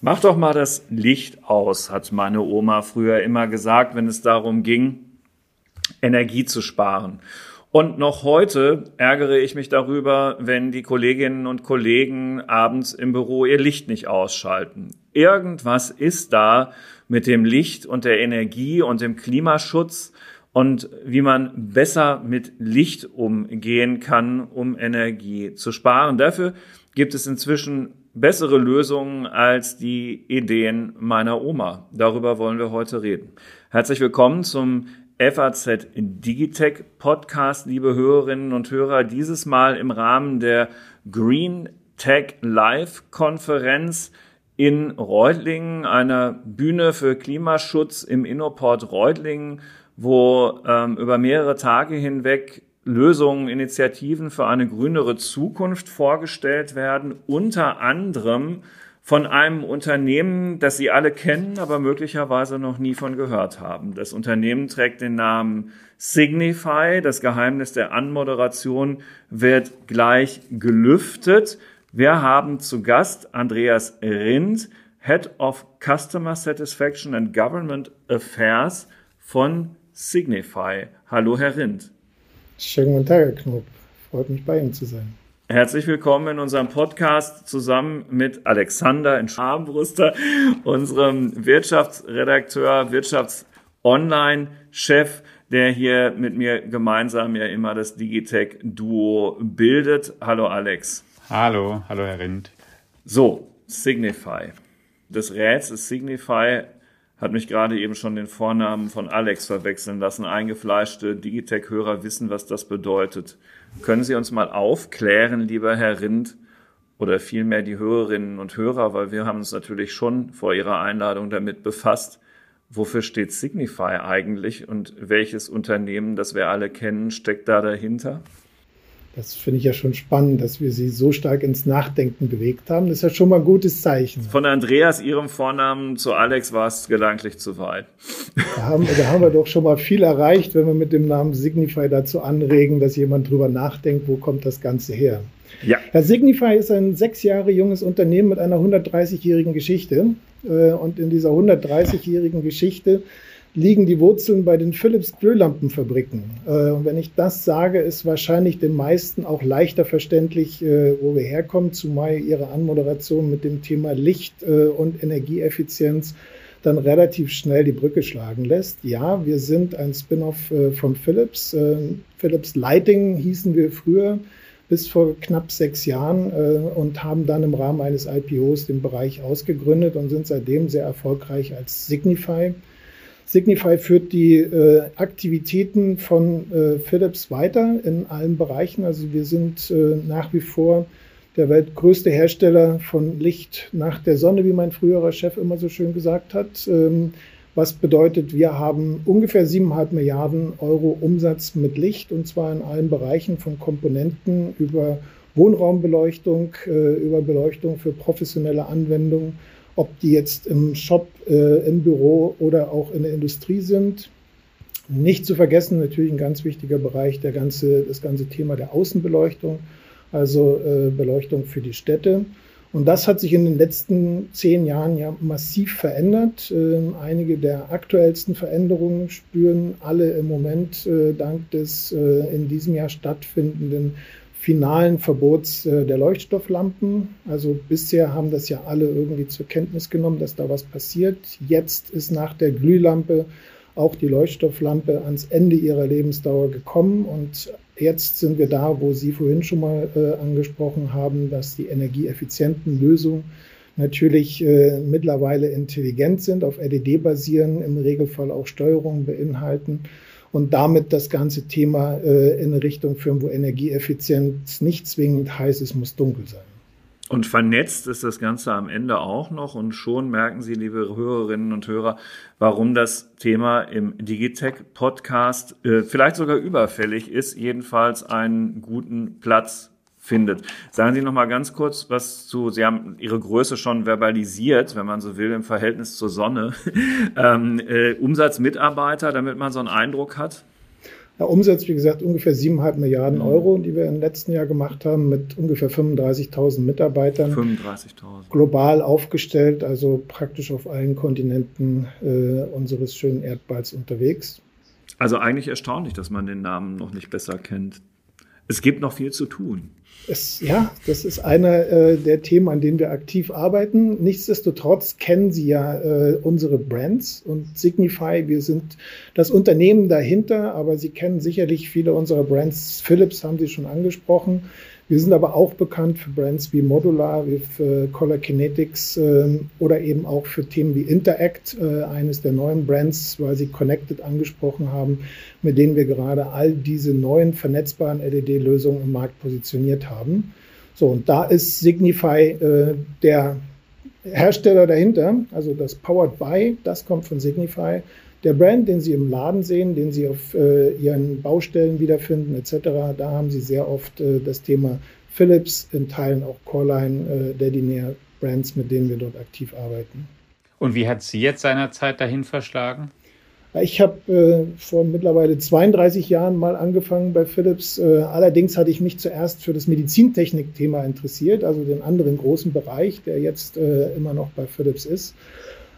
Mach doch mal das Licht aus, hat meine Oma früher immer gesagt, wenn es darum ging, Energie zu sparen. Und noch heute ärgere ich mich darüber, wenn die Kolleginnen und Kollegen abends im Büro ihr Licht nicht ausschalten. Irgendwas ist da mit dem Licht und der Energie und dem Klimaschutz und wie man besser mit Licht umgehen kann, um Energie zu sparen. Dafür gibt es inzwischen bessere Lösungen als die Ideen meiner Oma. Darüber wollen wir heute reden. Herzlich willkommen zum FAZ Digitech Podcast, liebe Hörerinnen und Hörer, dieses Mal im Rahmen der Green Tech Live Konferenz in Reutlingen, einer Bühne für Klimaschutz im Innoport Reutlingen, wo ähm, über mehrere Tage hinweg Lösungen, Initiativen für eine grünere Zukunft vorgestellt werden, unter anderem von einem Unternehmen, das Sie alle kennen, aber möglicherweise noch nie von gehört haben. Das Unternehmen trägt den Namen Signify. Das Geheimnis der Anmoderation wird gleich gelüftet. Wir haben zu Gast Andreas Rindt, Head of Customer Satisfaction and Government Affairs von Signify. Hallo, Herr Rindt. Schönen guten Tag, Herr Knob. Freut mich, bei Ihnen zu sein. Herzlich willkommen in unserem Podcast zusammen mit Alexander in Scharnbrüster, unserem Wirtschaftsredakteur, Wirtschafts-Online-Chef, der hier mit mir gemeinsam ja immer das Digitech-Duo bildet. Hallo Alex. Hallo, hallo Herr Rindt. So, Signify. Das Rätsel Signify hat mich gerade eben schon den Vornamen von Alex verwechseln lassen. Eingefleischte Digitech-Hörer wissen, was das bedeutet. Können Sie uns mal aufklären, lieber Herr Rindt, oder vielmehr die Hörerinnen und Hörer, weil wir haben uns natürlich schon vor Ihrer Einladung damit befasst, wofür steht Signify eigentlich und welches Unternehmen, das wir alle kennen, steckt da dahinter? Das finde ich ja schon spannend, dass wir sie so stark ins Nachdenken bewegt haben. Das ist ja schon mal ein gutes Zeichen. Von Andreas, Ihrem Vornamen, zu Alex war es gedanklich zu weit. Da haben, da haben wir doch schon mal viel erreicht, wenn wir mit dem Namen Signify dazu anregen, dass jemand drüber nachdenkt, wo kommt das Ganze her. Ja. Herr Signify ist ein sechs Jahre junges Unternehmen mit einer 130-jährigen Geschichte. Äh, und in dieser 130-jährigen Geschichte liegen die Wurzeln bei den Philips Glühlampenfabriken. Äh, und wenn ich das sage, ist wahrscheinlich den meisten auch leichter verständlich, äh, wo wir herkommen, zumal Ihre Anmoderation mit dem Thema Licht äh, und Energieeffizienz dann relativ schnell die Brücke schlagen lässt. Ja, wir sind ein Spin-off von Philips. Philips Lighting hießen wir früher bis vor knapp sechs Jahren und haben dann im Rahmen eines IPOs den Bereich ausgegründet und sind seitdem sehr erfolgreich als Signify Signify führt die äh, Aktivitäten von äh, Philips weiter in allen Bereichen. Also wir sind äh, nach wie vor der weltgrößte Hersteller von Licht nach der Sonne, wie mein früherer Chef immer so schön gesagt hat. Ähm, was bedeutet, wir haben ungefähr siebeneinhalb Milliarden Euro Umsatz mit Licht und zwar in allen Bereichen von Komponenten über Wohnraumbeleuchtung, äh, über Beleuchtung für professionelle Anwendungen ob die jetzt im Shop, äh, im Büro oder auch in der Industrie sind. Nicht zu vergessen, natürlich ein ganz wichtiger Bereich, der ganze, das ganze Thema der Außenbeleuchtung, also äh, Beleuchtung für die Städte. Und das hat sich in den letzten zehn Jahren ja massiv verändert. Ähm, einige der aktuellsten Veränderungen spüren alle im Moment äh, dank des äh, in diesem Jahr stattfindenden finalen Verbots äh, der Leuchtstofflampen. Also bisher haben das ja alle irgendwie zur Kenntnis genommen, dass da was passiert. Jetzt ist nach der Glühlampe auch die Leuchtstofflampe ans Ende ihrer Lebensdauer gekommen und jetzt sind wir da, wo Sie vorhin schon mal äh, angesprochen haben, dass die energieeffizienten Lösungen natürlich äh, mittlerweile intelligent sind, auf LED basieren, im Regelfall auch Steuerungen beinhalten und damit das ganze Thema äh, in eine Richtung führen, wo Energieeffizienz nicht zwingend heißt, es muss dunkel sein. Und vernetzt ist das Ganze am Ende auch noch und schon merken Sie, liebe Hörerinnen und Hörer, warum das Thema im Digitech Podcast äh, vielleicht sogar überfällig ist, jedenfalls einen guten Platz findet. Sagen Sie noch mal ganz kurz was zu, Sie haben Ihre Größe schon verbalisiert, wenn man so will, im Verhältnis zur Sonne. ähm, äh, Umsatz damit man so einen Eindruck hat? Ja, Umsatz, wie gesagt, ungefähr siebeneinhalb Milliarden mhm. Euro, die wir im letzten Jahr gemacht haben, mit ungefähr 35.000 Mitarbeitern. 35.000. Global aufgestellt, also praktisch auf allen Kontinenten äh, unseres schönen Erdballs unterwegs. Also eigentlich erstaunlich, dass man den Namen noch nicht besser kennt. Es gibt noch viel zu tun. Es, ja, das ist einer äh, der Themen, an denen wir aktiv arbeiten. Nichtsdestotrotz kennen Sie ja äh, unsere Brands und Signify. Wir sind das Unternehmen dahinter, aber Sie kennen sicherlich viele unserer Brands. Philips haben Sie schon angesprochen. Wir sind aber auch bekannt für Brands wie Modular, wie für Color Kinetics äh, oder eben auch für Themen wie Interact, äh, eines der neuen Brands, weil Sie Connected angesprochen haben, mit denen wir gerade all diese neuen vernetzbaren LED-Lösungen im Markt positioniert haben. So, und da ist Signify äh, der Hersteller dahinter, also das Powered by, das kommt von Signify. Der Brand, den Sie im Laden sehen, den Sie auf äh, Ihren Baustellen wiederfinden etc., da haben Sie sehr oft äh, das Thema Philips, in Teilen auch Coreline, äh, Dedinair Brands, mit denen wir dort aktiv arbeiten. Und wie hat Sie jetzt seinerzeit dahin verschlagen? Ich habe äh, vor mittlerweile 32 Jahren mal angefangen bei Philips. Äh, allerdings hatte ich mich zuerst für das Medizintechnik-Thema interessiert, also den anderen großen Bereich, der jetzt äh, immer noch bei Philips ist.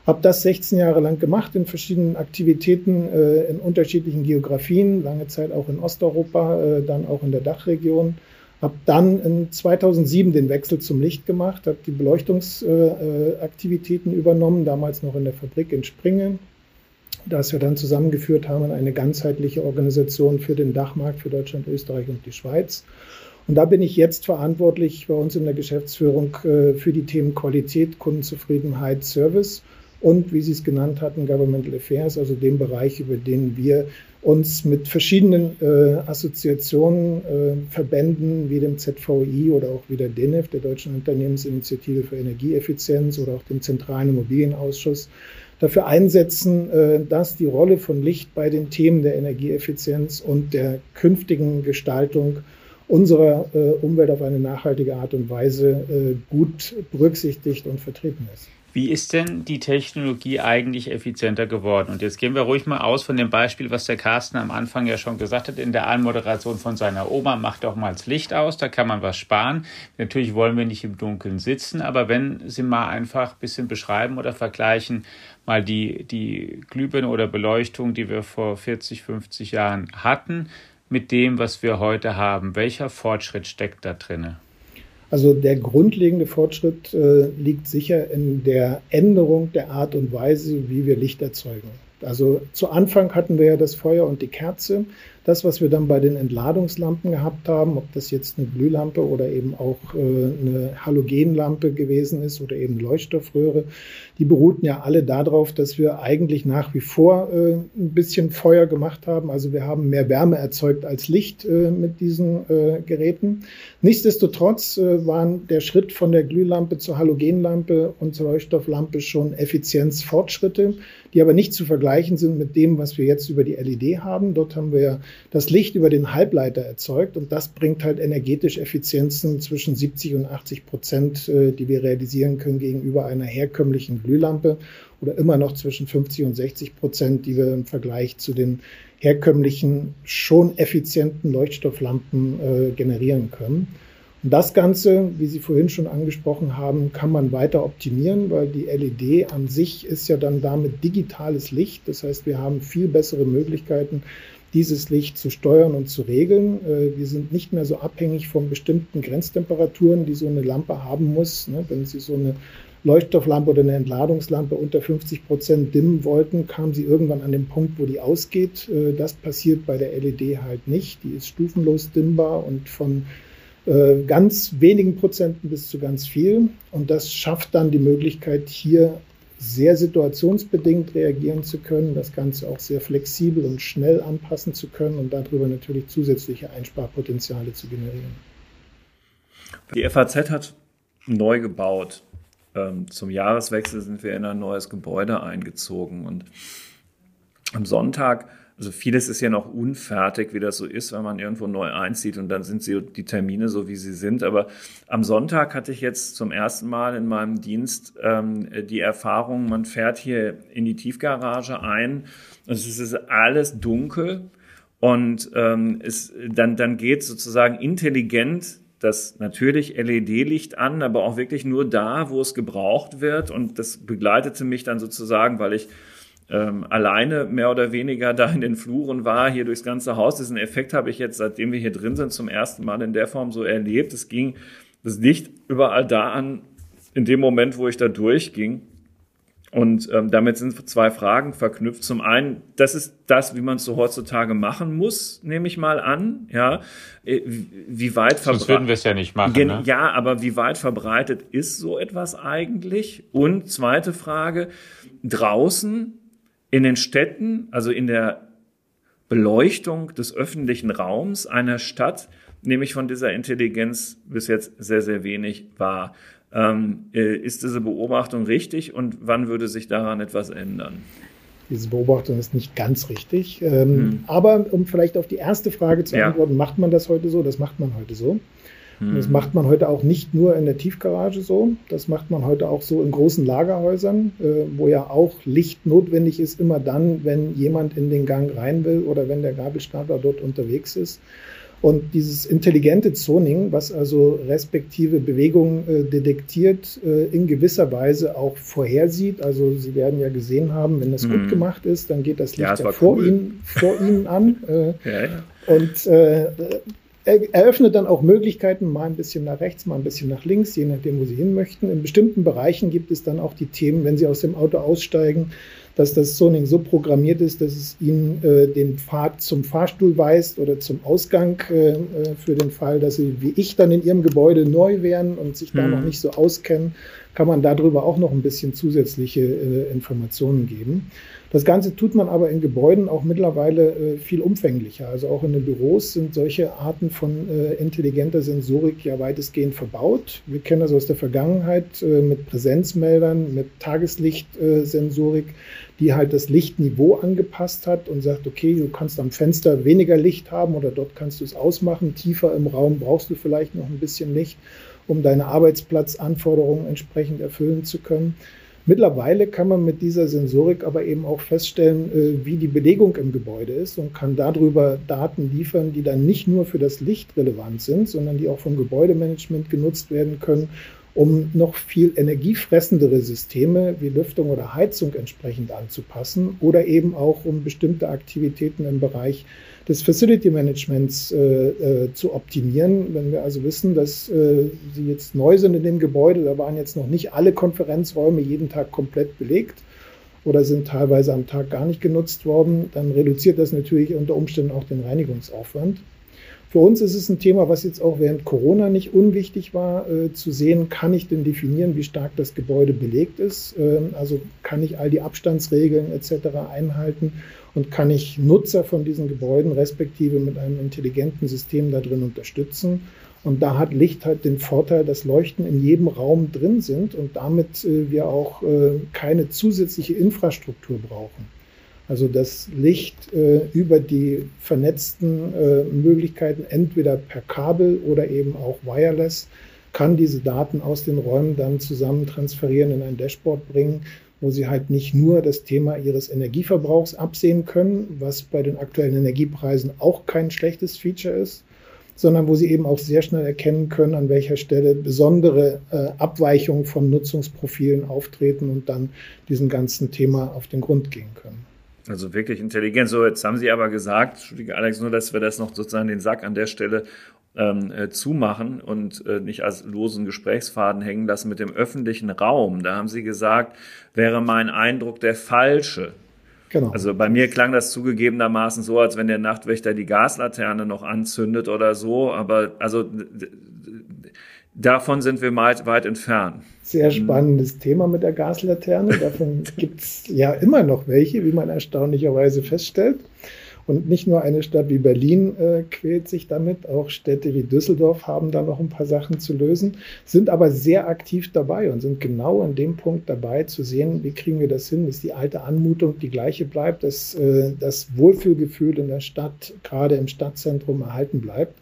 Habe das 16 Jahre lang gemacht in verschiedenen Aktivitäten äh, in unterschiedlichen Geografien, lange Zeit auch in Osteuropa, äh, dann auch in der Dachregion. Habe dann in 2007 den Wechsel zum Licht gemacht, habe die Beleuchtungsaktivitäten äh, übernommen, damals noch in der Fabrik in Springen, das wir dann zusammengeführt haben in eine ganzheitliche Organisation für den Dachmarkt für Deutschland, Österreich und die Schweiz. Und da bin ich jetzt verantwortlich bei uns in der Geschäftsführung äh, für die Themen Qualität, Kundenzufriedenheit, Service und, wie Sie es genannt hatten, Governmental Affairs, also dem Bereich, über den wir uns mit verschiedenen äh, Assoziationen, äh, Verbänden wie dem ZVI oder auch wie der DENEF, der Deutschen Unternehmensinitiative für Energieeffizienz oder auch dem Zentralen Immobilienausschuss, dafür einsetzen, äh, dass die Rolle von Licht bei den Themen der Energieeffizienz und der künftigen Gestaltung unserer äh, Umwelt auf eine nachhaltige Art und Weise äh, gut berücksichtigt und vertreten ist. Wie ist denn die Technologie eigentlich effizienter geworden? Und jetzt gehen wir ruhig mal aus von dem Beispiel, was der Carsten am Anfang ja schon gesagt hat, in der Anmoderation von seiner Oma, macht doch mal das Licht aus, da kann man was sparen. Natürlich wollen wir nicht im Dunkeln sitzen, aber wenn Sie mal einfach ein bisschen beschreiben oder vergleichen, mal die, die Glühbirne oder Beleuchtung, die wir vor 40, 50 Jahren hatten, mit dem, was wir heute haben. Welcher Fortschritt steckt da drinne? Also der grundlegende Fortschritt äh, liegt sicher in der Änderung der Art und Weise, wie wir Licht erzeugen. Also zu Anfang hatten wir ja das Feuer und die Kerze. Das, was wir dann bei den Entladungslampen gehabt haben, ob das jetzt eine Glühlampe oder eben auch äh, eine Halogenlampe gewesen ist oder eben Leuchtstoffröhre, die beruhten ja alle darauf, dass wir eigentlich nach wie vor äh, ein bisschen Feuer gemacht haben. Also wir haben mehr Wärme erzeugt als Licht äh, mit diesen Geräten. Nichtsdestotrotz waren der Schritt von der Glühlampe zur Halogenlampe und zur Leuchtstofflampe schon Effizienzfortschritte, die aber nicht zu vergleichen sind mit dem, was wir jetzt über die LED haben. Dort haben wir das Licht über den Halbleiter erzeugt und das bringt halt energetisch Effizienzen zwischen 70 und 80 Prozent, äh, die wir realisieren können gegenüber einer herkömmlichen Glühlampe oder immer noch zwischen 50 und 60 Prozent, die wir im Vergleich zu den herkömmlichen, schon effizienten Leuchtstofflampen äh, generieren können. Und das Ganze, wie Sie vorhin schon angesprochen haben, kann man weiter optimieren, weil die LED an sich ist ja dann damit digitales Licht. Das heißt, wir haben viel bessere Möglichkeiten, dieses Licht zu steuern und zu regeln. Äh, wir sind nicht mehr so abhängig von bestimmten Grenztemperaturen, die so eine Lampe haben muss. Ne? Wenn Sie so eine Leuchtstofflampe oder eine Entladungslampe unter 50 Prozent dimmen wollten, kam sie irgendwann an den Punkt, wo die ausgeht. Äh, das passiert bei der LED halt nicht. Die ist stufenlos dimmbar und von äh, ganz wenigen Prozenten bis zu ganz viel. Und das schafft dann die Möglichkeit, hier sehr situationsbedingt reagieren zu können, das Ganze auch sehr flexibel und schnell anpassen zu können und darüber natürlich zusätzliche Einsparpotenziale zu generieren. Die FAZ hat neu gebaut. Ähm, zum Jahreswechsel sind wir in ein neues Gebäude eingezogen und am Sonntag also vieles ist ja noch unfertig, wie das so ist, wenn man irgendwo neu einzieht und dann sind sie die Termine so, wie sie sind. Aber am Sonntag hatte ich jetzt zum ersten Mal in meinem Dienst ähm, die Erfahrung, man fährt hier in die Tiefgarage ein und es ist alles dunkel Und ähm, es, dann, dann geht sozusagen intelligent das natürlich LED-Licht an, aber auch wirklich nur da, wo es gebraucht wird. Und das begleitete mich dann sozusagen, weil ich ähm, alleine mehr oder weniger da in den Fluren war, hier durchs ganze Haus. Diesen Effekt habe ich jetzt, seitdem wir hier drin sind, zum ersten Mal in der Form so erlebt. Es ging das Licht überall da an, in dem Moment, wo ich da durchging. Und ähm, damit sind zwei Fragen verknüpft. Zum einen, das ist das, wie man es so heutzutage machen muss, nehme ich mal an. Ja, äh, wie weit verbreitet? Sonst würden wir es ja nicht machen. Ne? Ja, aber wie weit verbreitet ist so etwas eigentlich? Und zweite Frage: Draußen in den Städten, also in der Beleuchtung des öffentlichen Raums einer Stadt, nehme ich von dieser Intelligenz bis jetzt sehr, sehr wenig wahr. Ähm, äh, ist diese Beobachtung richtig und wann würde sich daran etwas ändern? Diese Beobachtung ist nicht ganz richtig. Ähm, hm. Aber um vielleicht auf die erste Frage zu ja. antworten, macht man das heute so? Das macht man heute so. Hm. Und das macht man heute auch nicht nur in der Tiefgarage so, das macht man heute auch so in großen Lagerhäusern, äh, wo ja auch Licht notwendig ist, immer dann, wenn jemand in den Gang rein will oder wenn der Gabelstapler dort unterwegs ist. Und dieses intelligente Zoning, was also respektive Bewegungen äh, detektiert, äh, in gewisser Weise auch vorhersieht. Also Sie werden ja gesehen haben, wenn das mhm. gut gemacht ist, dann geht das Licht ja, ja vor, cool. Ihnen, vor Ihnen an. Äh, ja, ja. Und äh, eröffnet dann auch Möglichkeiten, mal ein bisschen nach rechts, mal ein bisschen nach links, je nachdem, wo Sie hin möchten. In bestimmten Bereichen gibt es dann auch die Themen, wenn Sie aus dem Auto aussteigen, dass das Zoning so programmiert ist, dass es Ihnen äh, den Pfad zum Fahrstuhl weist oder zum Ausgang äh, äh, für den Fall, dass Sie wie ich dann in Ihrem Gebäude neu wären und sich da noch mhm. nicht so auskennen, kann man darüber auch noch ein bisschen zusätzliche äh, Informationen geben. Das Ganze tut man aber in Gebäuden auch mittlerweile äh, viel umfänglicher. Also auch in den Büros sind solche Arten von äh, intelligenter Sensorik ja weitestgehend verbaut. Wir kennen das aus der Vergangenheit mit Präsenzmeldern, mit Tageslichtsensorik, die halt das Lichtniveau angepasst hat und sagt, okay, du kannst am Fenster weniger Licht haben oder dort kannst du es ausmachen. Tiefer im Raum brauchst du vielleicht noch ein bisschen Licht, um deine Arbeitsplatzanforderungen entsprechend erfüllen zu können. Mittlerweile kann man mit dieser Sensorik aber eben auch feststellen, äh, wie die Belegung im Gebäude ist und kann darüber Daten liefern, die dann nicht nur für das Licht relevant sind, sondern die auch vom Gebäudemanagement genutzt werden können, um noch viel energiefressendere Systeme wie Lüftung oder Heizung entsprechend anzupassen oder eben auch um bestimmte Aktivitäten im Bereich des Facility Managements äh, äh, zu optimieren. Wenn wir also wissen, dass äh, Sie jetzt neu sind in dem Gebäude, da waren jetzt noch nicht alle Konferenzräume jeden Tag komplett belegt oder sind teilweise am Tag gar nicht genutzt worden, dann reduziert das natürlich unter Umständen auch den Reinigungsaufwand. Für uns ist es ein Thema, was jetzt auch während Corona nicht unwichtig war, äh, zu sehen, kann ich denn definieren, wie stark das Gebäude belegt ist? Ähm, also kann ich all die Abstandsregeln etc. einhalten und kann ich Nutzer von diesen Gebäuden respektive mit einem intelligenten System da drin unterstützen? Und da hat Licht halt den Vorteil, dass Leuchten in jedem Raum drin sind und damit äh, wir auch äh, keine zusätzliche Infrastruktur brauchen. Also das Licht äh, über die vernetzten äh, Möglichkeiten, entweder per Kabel oder eben auch wireless, kann diese Daten aus den Räumen dann zusammen transferieren, in ein Dashboard bringen, wo sie halt nicht nur das Thema ihres Energieverbrauchs absehen können, was bei den aktuellen Energiepreisen auch kein schlechtes Feature ist, sondern wo sie eben auch sehr schnell erkennen können, an welcher Stelle besondere äh, Abweichungen von Nutzungsprofilen auftreten und dann diesem ganzen Thema auf den Grund gehen können. Also wirklich intelligent. So, jetzt haben Sie aber gesagt, Entschuldige Alex, nur, dass wir das noch sozusagen den Sack an der Stelle ähm, äh, zumachen und äh, nicht als losen Gesprächsfaden hängen lassen mit dem öffentlichen Raum. Da haben Sie gesagt, wäre mein Eindruck der falsche. Genau. Also bei mir klang das zugegebenermaßen so, als wenn der Nachtwächter die Gaslaterne noch anzündet oder so. Aber also davon sind wir weit, weit entfernt. Sehr mhm. spannendes Thema mit der Gaslaterne. Davon gibt es ja immer noch welche, wie man erstaunlicherweise feststellt. Und nicht nur eine Stadt wie Berlin äh, quält sich damit, auch Städte wie Düsseldorf haben da noch ein paar Sachen zu lösen, sind aber sehr aktiv dabei und sind genau an dem Punkt dabei zu sehen, wie kriegen wir das hin, dass die alte Anmutung die gleiche bleibt, dass äh, das Wohlfühlgefühl in der Stadt, gerade im Stadtzentrum, erhalten bleibt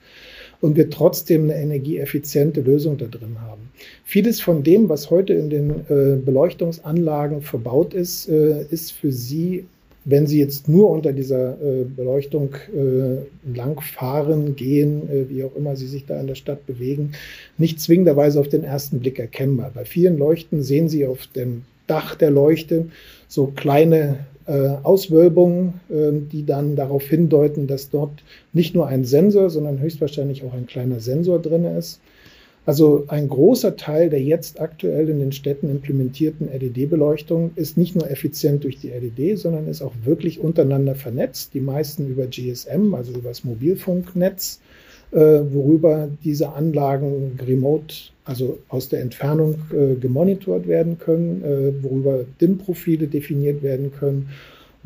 und wir trotzdem eine energieeffiziente Lösung da drin haben. Vieles von dem, was heute in den äh, Beleuchtungsanlagen verbaut ist, äh, ist für Sie wenn Sie jetzt nur unter dieser äh, Beleuchtung äh, langfahren, gehen, äh, wie auch immer Sie sich da in der Stadt bewegen, nicht zwingenderweise auf den ersten Blick erkennbar. Bei vielen Leuchten sehen Sie auf dem Dach der Leuchte so kleine Auswölbungen, äh, die dann darauf hindeuten, dass dort nicht nur ein Sensor, sondern höchstwahrscheinlich auch ein kleiner Sensor drin ist. Also ein großer Teil der jetzt aktuell in den Städten implementierten LED-Beleuchtung ist nicht nur effizient durch die LED, sondern ist auch wirklich untereinander vernetzt. Die meisten über GSM, also über das Mobilfunknetz, äh, worüber diese Anlagen remote, also aus der Entfernung äh, gemonitort werden können, äh, worüber DIM-Profile definiert werden können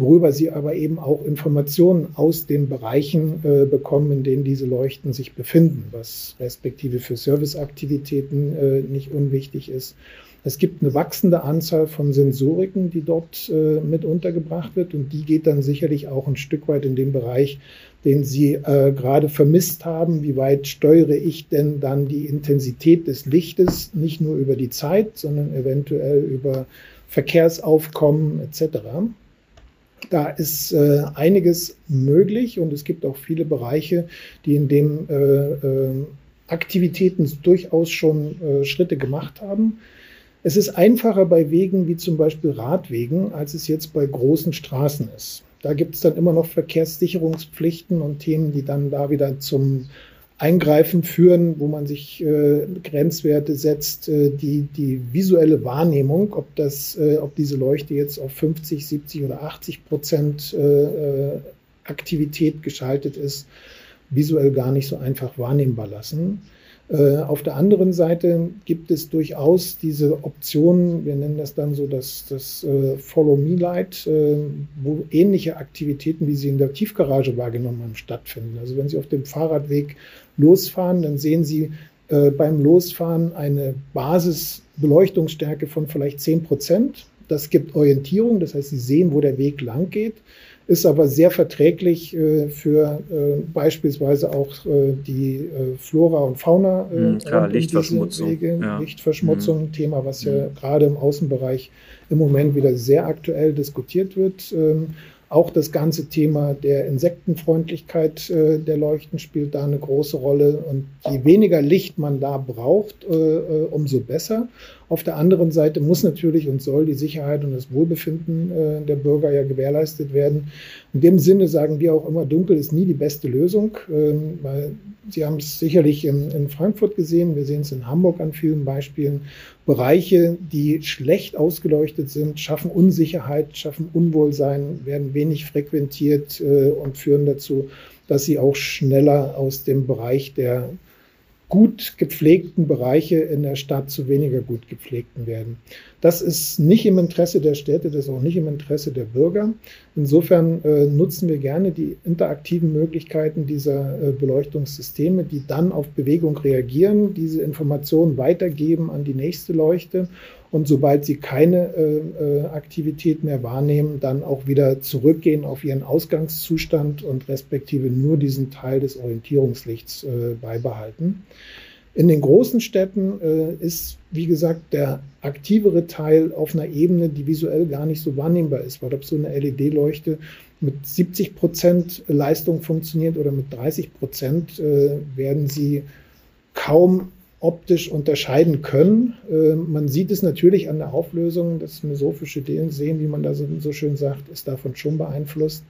worüber sie aber eben auch Informationen aus den Bereichen äh, bekommen, in denen diese Leuchten sich befinden, was respektive für Serviceaktivitäten äh, nicht unwichtig ist. Es gibt eine wachsende Anzahl von Sensoriken, die dort äh, mit untergebracht wird und die geht dann sicherlich auch ein Stück weit in den Bereich, den Sie äh, gerade vermisst haben. Wie weit steuere ich denn dann die Intensität des Lichtes, nicht nur über die Zeit, sondern eventuell über Verkehrsaufkommen etc. Da ist äh, einiges möglich und es gibt auch viele Bereiche, die in dem äh, äh, Aktivitäten durchaus schon äh, Schritte gemacht haben. Es ist einfacher bei Wegen wie zum Beispiel Radwegen, als es jetzt bei großen Straßen ist. Da gibt es dann immer noch Verkehrssicherungspflichten und Themen, die dann da wieder zum Eingreifen führen, wo man sich äh, Grenzwerte setzt, äh, die die visuelle Wahrnehmung, ob das, äh, ob diese Leuchte jetzt auf 50, 70 oder 80 Prozent äh, äh, Aktivität geschaltet ist, visuell gar nicht so einfach wahrnehmbar lassen. Äh, auf der anderen Seite gibt es durchaus diese Optionen, wir nennen das dann so das, das äh, Follow-Me-Light, äh, wo ähnliche Aktivitäten, wie sie in der Tiefgarage wahrgenommen haben, stattfinden. Also wenn Sie auf dem Fahrradweg losfahren, dann sehen Sie beim Losfahren eine Basisbeleuchtungsstärke von vielleicht 10 Prozent. Das gibt Orientierung, das heißt, Sie sehen, wo der Weg lang geht ist aber sehr verträglich äh, für äh, beispielsweise auch äh, die äh, Flora und Fauna. Mhm, klar, Lichtverschmutzung. Ja. Lichtverschmutzung, mhm. Thema, was ja mhm. gerade im Außenbereich im Moment wieder sehr aktuell diskutiert wird. Ähm, auch das ganze Thema der Insektenfreundlichkeit äh, der Leuchten spielt da eine große Rolle. Und je weniger Licht man da braucht, äh, äh, umso besser. Auf der anderen Seite muss natürlich und soll die Sicherheit und das Wohlbefinden äh, der Bürger ja gewährleistet werden. In dem Sinne sagen wir auch immer, dunkel ist nie die beste Lösung, ähm, weil Sie haben es sicherlich in, in Frankfurt gesehen, wir sehen es in Hamburg an vielen Beispielen. Bereiche, die schlecht ausgeleuchtet sind, schaffen Unsicherheit, schaffen Unwohlsein, werden wenig frequentiert äh, und führen dazu, dass sie auch schneller aus dem Bereich der gut gepflegten Bereiche in der Stadt zu weniger gut gepflegten werden. Das ist nicht im Interesse der Städte, das ist auch nicht im Interesse der Bürger. Insofern äh, nutzen wir gerne die interaktiven Möglichkeiten dieser äh, Beleuchtungssysteme, die dann auf Bewegung reagieren, diese Informationen weitergeben an die nächste Leuchte und sobald sie keine äh, äh, Aktivität mehr wahrnehmen, dann auch wieder zurückgehen auf ihren Ausgangszustand und respektive nur diesen Teil des Orientierungslichts äh, beibehalten. In den großen Städten äh, ist, wie gesagt, der aktivere Teil auf einer Ebene, die visuell gar nicht so wahrnehmbar ist, weil ob so eine LED-Leuchte mit 70 Prozent Leistung funktioniert oder mit 30 Prozent, äh, werden sie kaum optisch unterscheiden können. Äh, man sieht es natürlich an der Auflösung, das mesophische Sehen, wie man da so, schön sagt, ist davon schon beeinflusst.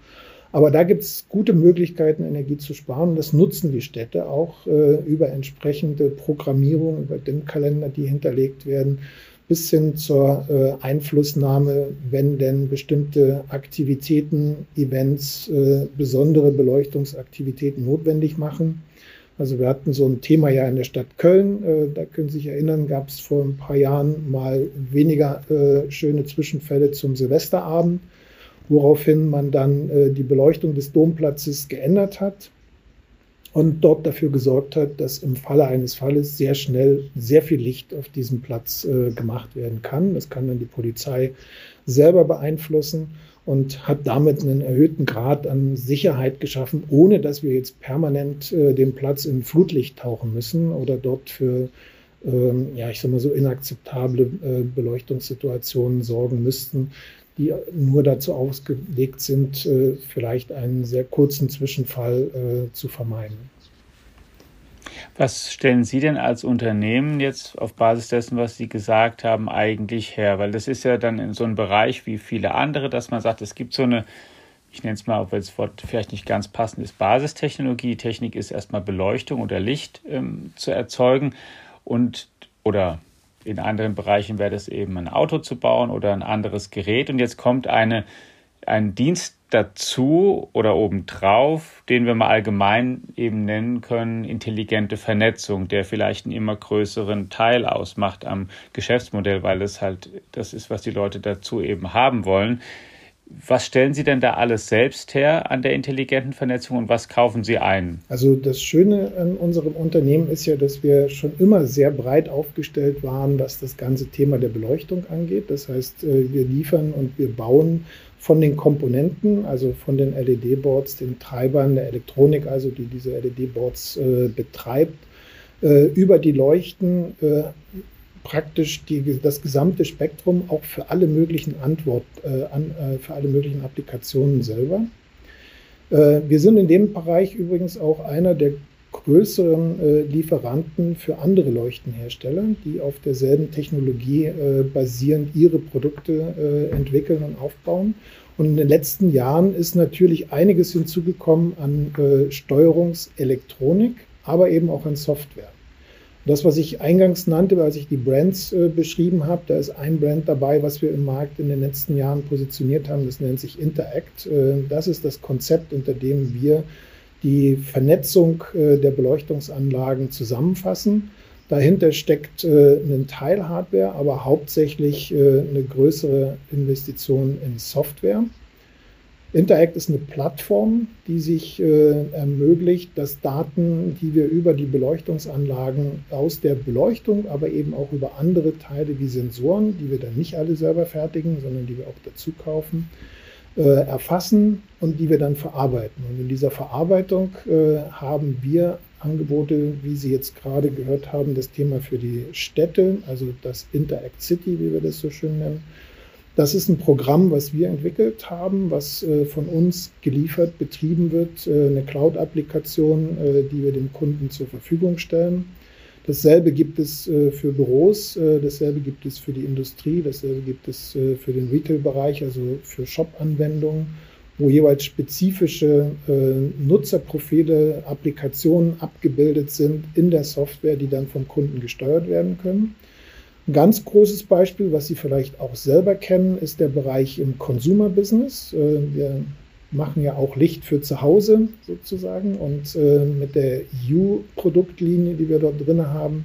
Aber da gibt es gute Möglichkeiten, Energie zu sparen. Das nutzen die Städte auch äh, über entsprechende Programmierung, über den Kalender, die hinterlegt werden, bis hin zur äh, Einflussnahme, wenn denn bestimmte Aktivitäten, Events, äh, besondere Beleuchtungsaktivitäten notwendig machen. Also wir hatten so ein Thema ja in der Stadt Köln, äh, da können Sie sich erinnern, gab es vor ein paar Jahren mal weniger äh, schöne Zwischenfälle zum Silvesterabend woraufhin man dann äh, die Beleuchtung des Domplatzes geändert hat und dort dafür gesorgt hat, dass im Falle eines Falles sehr schnell sehr viel Licht auf diesem Platz gemacht werden kann. Das kann dann die Polizei selber beeinflussen und hat damit einen erhöhten Grad an Sicherheit geschaffen, ohne dass wir jetzt permanent äh, den Platz in Flutlicht tauchen müssen oder dort für ähm, ja, ich sag mal so inakzeptable äh, Beleuchtungssituationen sorgen müssten, die nur dazu ausgelegt sind, äh, vielleicht einen sehr kurzen Zwischenfall äh, zu vermeiden. Was stellen Sie denn als Unternehmen jetzt auf Basis dessen, was Sie gesagt haben, eigentlich her? Weil das ist ja dann in so einem Bereich wie viele andere, dass man sagt, es gibt so eine, ich nenne es mal, obwohl das Wort vielleicht nicht ganz passend ist, Basistechnologie. Technik ist erstmal Beleuchtung oder Licht ähm, zu erzeugen und oder in anderen Bereichen wäre das eben ein Auto zu bauen oder ein anderes Gerät. Und jetzt kommt eine, ein Dienst dazu oder obendrauf, den wir mal allgemein eben nennen können, intelligente Vernetzung, der vielleicht einen immer größeren Teil ausmacht am Geschäftsmodell, weil es halt das ist, was die Leute dazu eben haben wollen. Was stellen Sie denn da alles selbst her an der intelligenten Vernetzung und was kaufen Sie ein? Also das Schöne an unserem Unternehmen ist ja, dass wir schon immer sehr breit aufgestellt waren, was das ganze Thema der Beleuchtung angeht. Das heißt, äh, wir liefern und wir bauen von den Komponenten, also von den LED-Boards, den Treibern der Elektronik, also die diese LED-Boards äh, betreibt, äh, über die Leuchten äh, praktisch die, das gesamte Spektrum auch für alle möglichen Antwort, äh, an, äh, für alle möglichen Applikationen selber. Äh, wir sind in dem Bereich übrigens auch einer der größeren äh, Lieferanten für andere Leuchtenhersteller, die auf derselben Technologie äh, basierend ihre Produkte äh, entwickeln und aufbauen. Und in den letzten Jahren ist natürlich einiges hinzugekommen an Steuerungselektronik, aber eben auch an Software. Das, was ich eingangs nannte, als ich die Brands äh, beschrieben habe, da ist ein Brand dabei, was wir im Markt in den letzten Jahren positioniert haben, das nennt sich Interact. Äh, das ist das Konzept, unter dem wir die Vernetzung äh, der Beleuchtungsanlagen zusammenfassen. Dahinter steckt äh, ein Teil Hardware, aber hauptsächlich äh, eine größere Investition in Software. Interact ist eine Plattform, die sich äh, ermöglicht, dass Daten, die wir über die Beleuchtungsanlagen aus der Beleuchtung, aber eben auch über andere Teile wie Sensoren, die wir dann nicht alle selber fertigen, sondern die wir auch dazu kaufen, äh, erfassen und die wir dann verarbeiten. Und in dieser Verarbeitung äh, haben wir Angebote, wie Sie jetzt gerade gehört haben, das Thema für die Städte, also das Interact City, wie wir das so schön nennen das ist ein Programm, was wir entwickelt haben, was äh, von uns geliefert, betrieben wird, äh, eine Cloud-Applikation, äh, die wir dem Kunden zur Verfügung stellen. Dasselbe gibt es äh, für Büros, äh, dasselbe gibt es für die Industrie, dasselbe gibt es äh, für den Retail-Bereich, also für Shop-Anwendungen, wo jeweils spezifische Nutzerprofile, Applikationen abgebildet sind in der Software, die dann vom Kunden gesteuert werden können. Ein ganz großes Beispiel, was Sie vielleicht auch selber kennen, ist der Bereich im Consumer-Business. Äh, wir machen ja auch Licht für zu Hause sozusagen und äh, mit der U-Produktlinie, die wir dort drin haben,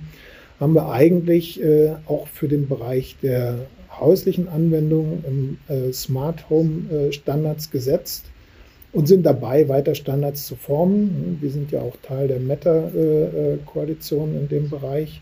haben wir eigentlich äh, auch für den Bereich der häuslichen Anwendungen Smart Home Standards gesetzt und sind dabei, weiter Standards zu formen. Wir sind ja auch Teil der Meta-Koalition in dem Bereich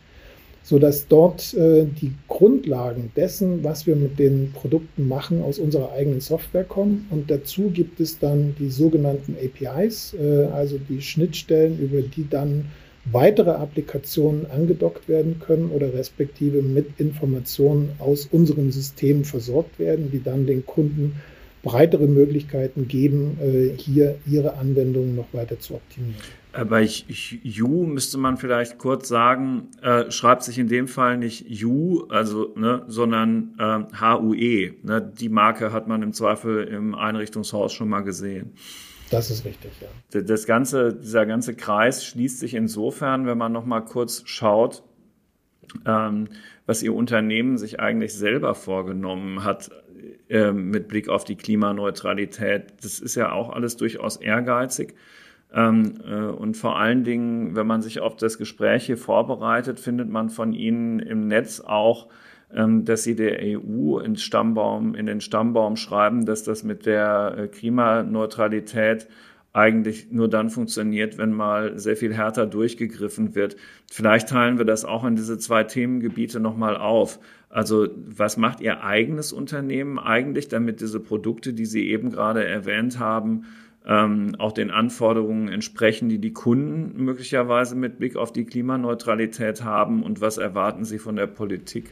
sodass dort äh, die Grundlagen dessen, was wir mit den Produkten machen, aus unserer eigenen Software kommen. Und dazu gibt es dann die sogenannten APIs, äh, also die Schnittstellen, über die dann weitere Applikationen angedockt werden können oder respektive mit Informationen aus unserem System versorgt werden, die dann den Kunden breitere Möglichkeiten geben, äh, hier ihre Anwendungen noch weiter zu optimieren. Bei You müsste man vielleicht kurz sagen, äh, schreibt sich in dem Fall nicht You, also ne, sondern äh, HUE. Ne? Die Marke hat man im Zweifel im Einrichtungshaus schon mal gesehen. Das ist richtig, ja. Das ganze, dieser ganze Kreis schließt sich insofern, wenn man noch mal kurz schaut, ähm, was Ihr Unternehmen sich eigentlich selber vorgenommen hat äh, mit Blick auf die Klimaneutralität. Das ist ja auch alles durchaus ehrgeizig. Ähm, äh, und vor allen Dingen, wenn man sich auf das Gespräch hier vorbereitet, findet man von Ihnen im Netz auch, ähm, dass Sie der EU ins Stammbaum, in den Stammbaum schreiben, dass das mit der äh, Klimaneutralität eigentlich nur dann funktioniert, wenn mal sehr viel härter durchgegriffen wird. Vielleicht teilen wir das auch in diese zwei Themengebiete nochmal auf. Also was macht Ihr eigenes Unternehmen eigentlich, damit diese Produkte, die Sie eben gerade erwähnt haben, ähm, auch den Anforderungen entsprechen, die die Kunden möglicherweise mit Blick auf die Klimaneutralität haben und was erwarten Sie von der Politik?